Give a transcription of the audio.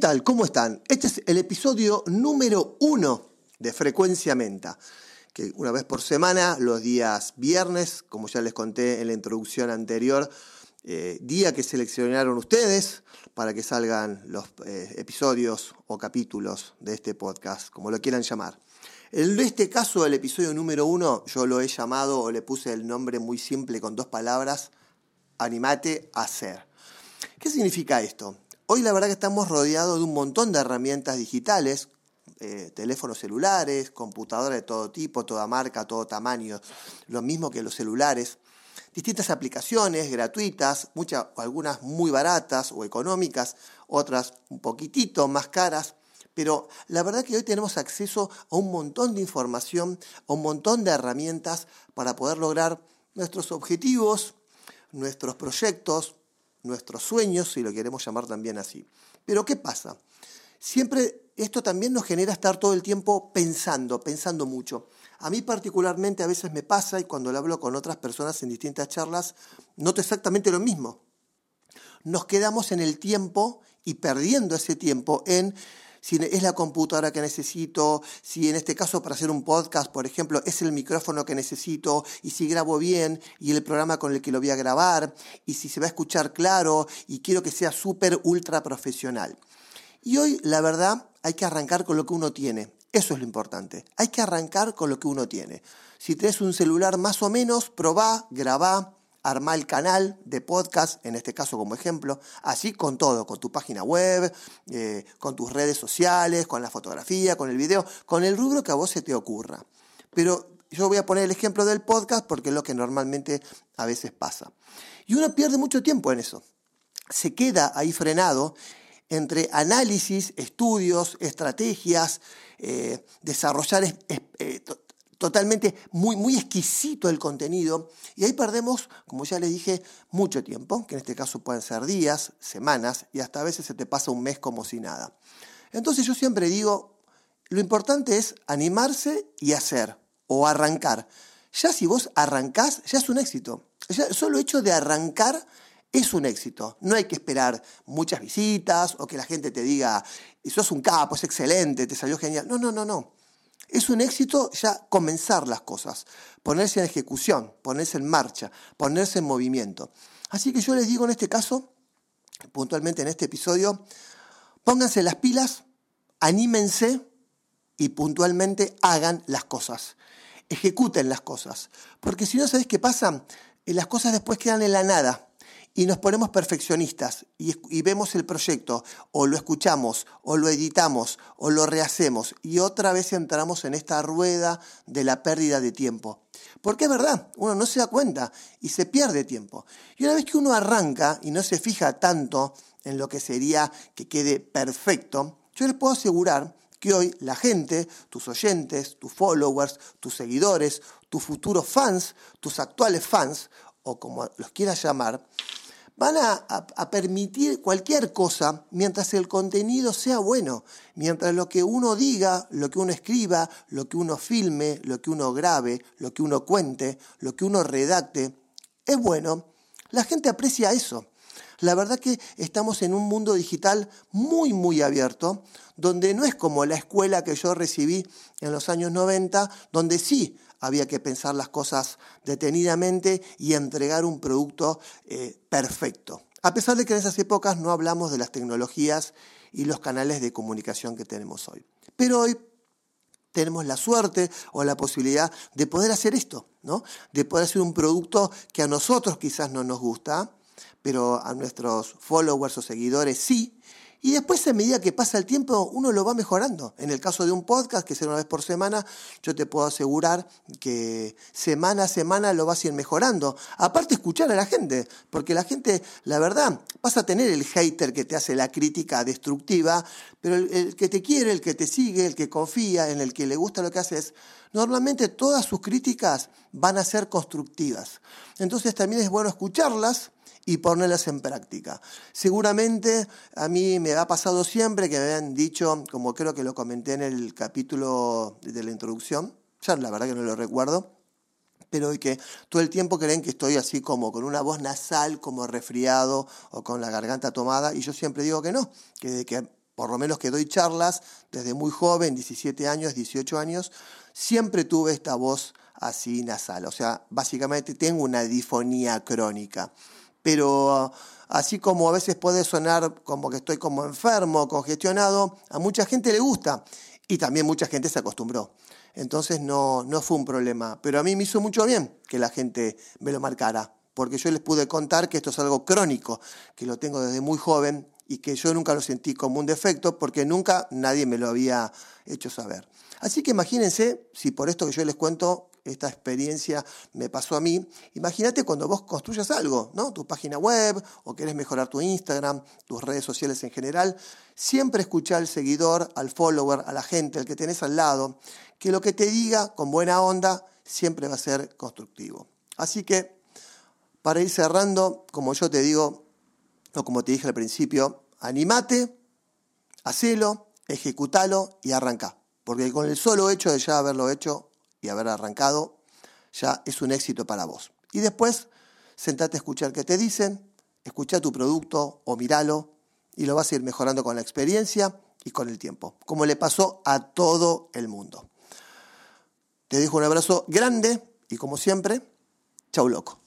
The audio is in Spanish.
tal? ¿Cómo están? Este es el episodio número uno de Frecuencia Menta, que una vez por semana, los días viernes, como ya les conté en la introducción anterior, eh, día que seleccionaron ustedes para que salgan los eh, episodios o capítulos de este podcast, como lo quieran llamar. En este caso, el episodio número uno, yo lo he llamado o le puse el nombre muy simple con dos palabras, animate a ser. ¿Qué significa esto? Hoy la verdad que estamos rodeados de un montón de herramientas digitales, eh, teléfonos celulares, computadoras de todo tipo, toda marca, todo tamaño, lo mismo que los celulares, distintas aplicaciones gratuitas, muchas, algunas muy baratas o económicas, otras un poquitito más caras, pero la verdad que hoy tenemos acceso a un montón de información, a un montón de herramientas para poder lograr nuestros objetivos, nuestros proyectos, nuestros sueños, si lo queremos llamar también así. Pero ¿qué pasa? Siempre esto también nos genera estar todo el tiempo pensando, pensando mucho. A mí particularmente a veces me pasa y cuando lo hablo con otras personas en distintas charlas, noto exactamente lo mismo. Nos quedamos en el tiempo y perdiendo ese tiempo en si es la computadora que necesito, si en este caso para hacer un podcast, por ejemplo, es el micrófono que necesito, y si grabo bien, y el programa con el que lo voy a grabar, y si se va a escuchar claro, y quiero que sea súper, ultra profesional. Y hoy, la verdad, hay que arrancar con lo que uno tiene. Eso es lo importante. Hay que arrancar con lo que uno tiene. Si tienes un celular más o menos, probá, grabá, armar el canal de podcast, en este caso como ejemplo, así con todo, con tu página web, eh, con tus redes sociales, con la fotografía, con el video, con el rubro que a vos se te ocurra. Pero yo voy a poner el ejemplo del podcast porque es lo que normalmente a veces pasa. Y uno pierde mucho tiempo en eso. Se queda ahí frenado entre análisis, estudios, estrategias, eh, desarrollar eh, totalmente muy, muy exquisito el contenido y ahí perdemos, como ya le dije, mucho tiempo, que en este caso pueden ser días, semanas y hasta a veces se te pasa un mes como si nada. Entonces yo siempre digo, lo importante es animarse y hacer o arrancar. Ya si vos arrancás, ya es un éxito. Solo hecho de arrancar es un éxito. No hay que esperar muchas visitas o que la gente te diga, sos un capo, es excelente, te salió genial. No, no, no, no. Es un éxito ya comenzar las cosas, ponerse en ejecución, ponerse en marcha, ponerse en movimiento. Así que yo les digo en este caso, puntualmente en este episodio, pónganse las pilas, anímense y puntualmente hagan las cosas. Ejecuten las cosas. Porque si no, ¿sabes qué pasa? Eh, las cosas después quedan en la nada y nos ponemos perfeccionistas y, vemos el proyecto, o lo escuchamos, o lo editamos, o lo rehacemos, y otra vez entramos en esta rueda de la pérdida de tiempo. Porque es verdad, uno no se da cuenta y se pierde tiempo. Y una vez que uno arranca y no se fija tanto en lo que sería que quede perfecto, yo les puedo asegurar que hoy la gente, tus oyentes, tus followers, tus seguidores, tus futuros fans, tus actuales fans, o como los quieras llamar, van a, permitir cualquier cosa mientras el contenido sea bueno, mientras lo que uno diga, lo que uno escriba, lo que uno filme, lo que uno grabe, lo que uno cuente, lo que uno redacte, es bueno, la gente aprecia eso. La verdad que estamos en un mundo digital muy, muy abierto, donde no es como la escuela que yo recibí en los años 90, donde sí había que pensar las cosas detenidamente y entregar un producto eh, perfecto. A pesar de que en esas épocas no hablamos de las tecnologías y los canales de comunicación que tenemos hoy. Pero hoy tenemos la suerte o la posibilidad de poder hacer esto, ¿no? De poder hacer un producto que a nosotros quizás no nos gusta, pero a nuestros followers o seguidores sí, y después, a medida que pasa el tiempo, uno lo va mejorando. En el caso de un podcast, que será una vez por semana, yo te puedo asegurar que semana a semana lo vas a ir mejorando. Aparte, escuchar a la gente, porque la gente, la verdad, vas a tener el hater que te hace la crítica destructiva, pero el, que te quiere, el que te sigue, el que confía, en el que le gusta lo que haces, normalmente todas sus críticas van a ser constructivas. Entonces, también es bueno escucharlas y ponerlas en práctica. Seguramente a mí me ha pasado siempre que me han dicho, como creo que lo comenté en el capítulo de la introducción, ya la verdad que no lo recuerdo, pero que todo el tiempo creen que estoy así como con una voz nasal, como resfriado o con la garganta tomada, y yo siempre digo que no, que, que por lo menos que doy charlas desde muy joven, 17 años, 18 años, siempre tuve esta voz así nasal. O sea, básicamente tengo una difonía crónica. Pero así como a veces puede sonar como que estoy como enfermo, congestionado, a mucha gente le gusta y también mucha gente se acostumbró. Entonces no, no fue un problema. Pero a mí me hizo mucho bien que la gente me lo marcara, porque yo les pude contar que esto es algo crónico, que lo tengo desde muy joven y que yo nunca lo sentí como un defecto porque nunca nadie me lo había hecho saber. Así que imagínense si por esto que yo les cuento esta experiencia me pasó a mí. Imagínate cuando vos construyas algo, ¿no? Tu página web o querés mejorar tu Instagram, tus redes sociales en general, siempre escucha al seguidor, al follower, a la gente, al que tenés al lado, que lo que te diga con buena onda siempre va a ser constructivo. Así que, para ir cerrando, como yo te digo, o como te dije al principio, animate, hacelo, ejecutalo y arranca. Porque con el solo hecho de ya haberlo hecho, y haber arrancado, ya es un éxito para vos. Y después, sentate a escuchar qué te dicen, escucha tu producto o míralo y lo vas a ir mejorando con la experiencia y con el tiempo, como le pasó a todo el mundo. Te dejo un abrazo grande y como siempre, chau loco.